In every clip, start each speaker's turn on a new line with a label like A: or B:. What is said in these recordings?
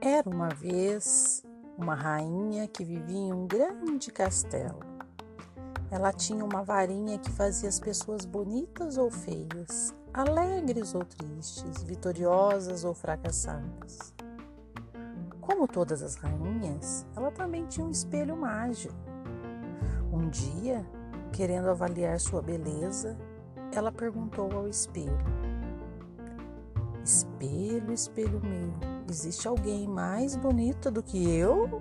A: Era uma vez uma rainha que vivia em um grande castelo. Ela tinha uma varinha que fazia as pessoas bonitas ou feias, alegres ou tristes, vitoriosas ou fracassadas. Como todas as rainhas, ela também tinha um espelho mágico. Um dia, querendo avaliar sua beleza, ela perguntou ao espelho: Espelho, espelho meu, Existe alguém mais bonita do que eu?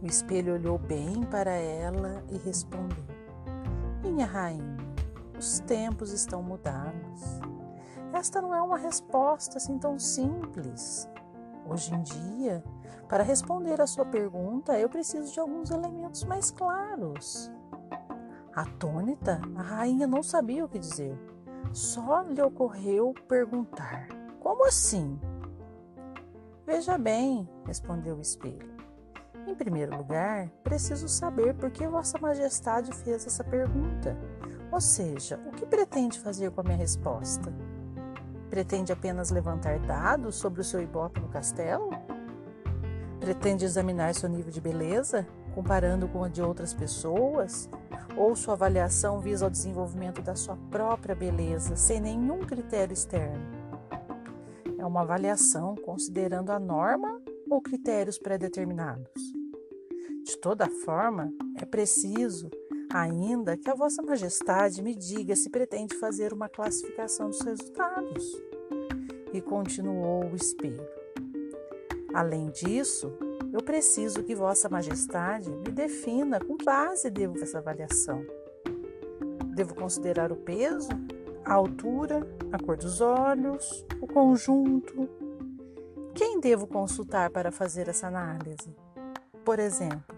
A: O espelho olhou bem para ela e respondeu: Minha rainha, os tempos estão mudados. Esta não é uma resposta assim tão simples. Hoje em dia, para responder a sua pergunta, eu preciso de alguns elementos mais claros. Atônita, a rainha não sabia o que dizer. Só lhe ocorreu perguntar: Como assim? Veja bem, respondeu o espelho. Em primeiro lugar, preciso saber por que Vossa Majestade fez essa pergunta. Ou seja, o que pretende fazer com a minha resposta? Pretende apenas levantar dados sobre o seu ibope no castelo? Pretende examinar seu nível de beleza, comparando com a de outras pessoas? Ou sua avaliação visa ao desenvolvimento da sua própria beleza, sem nenhum critério externo? é uma avaliação considerando a norma ou critérios pré-determinados. De toda forma, é preciso ainda que a Vossa Majestade me diga se pretende fazer uma classificação dos resultados. E continuou o espelho. Além disso, eu preciso que Vossa Majestade me defina com base devo essa avaliação. Devo considerar o peso, a altura, a cor dos olhos, o conjunto. Quem devo consultar para fazer essa análise? Por exemplo,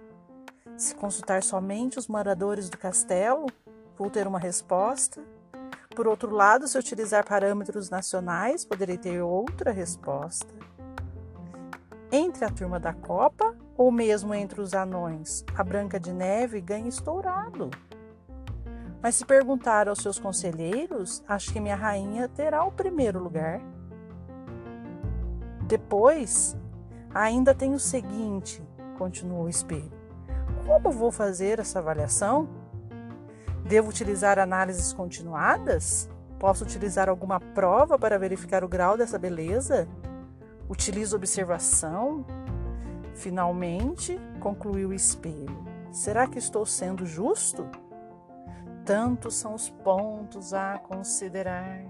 A: se consultar somente os moradores do castelo, vou ter uma resposta. Por outro lado, se utilizar parâmetros nacionais, poderei ter outra resposta. Entre a turma da Copa ou mesmo entre os anões, a Branca de Neve ganha estourado. Mas se perguntar aos seus conselheiros, acho que minha rainha terá o primeiro lugar. Depois, ainda tem o seguinte, continuou o espelho: como vou fazer essa avaliação? Devo utilizar análises continuadas? Posso utilizar alguma prova para verificar o grau dessa beleza? Utilizo observação? Finalmente, concluiu o espelho: será que estou sendo justo? Tantos são os pontos a considerar.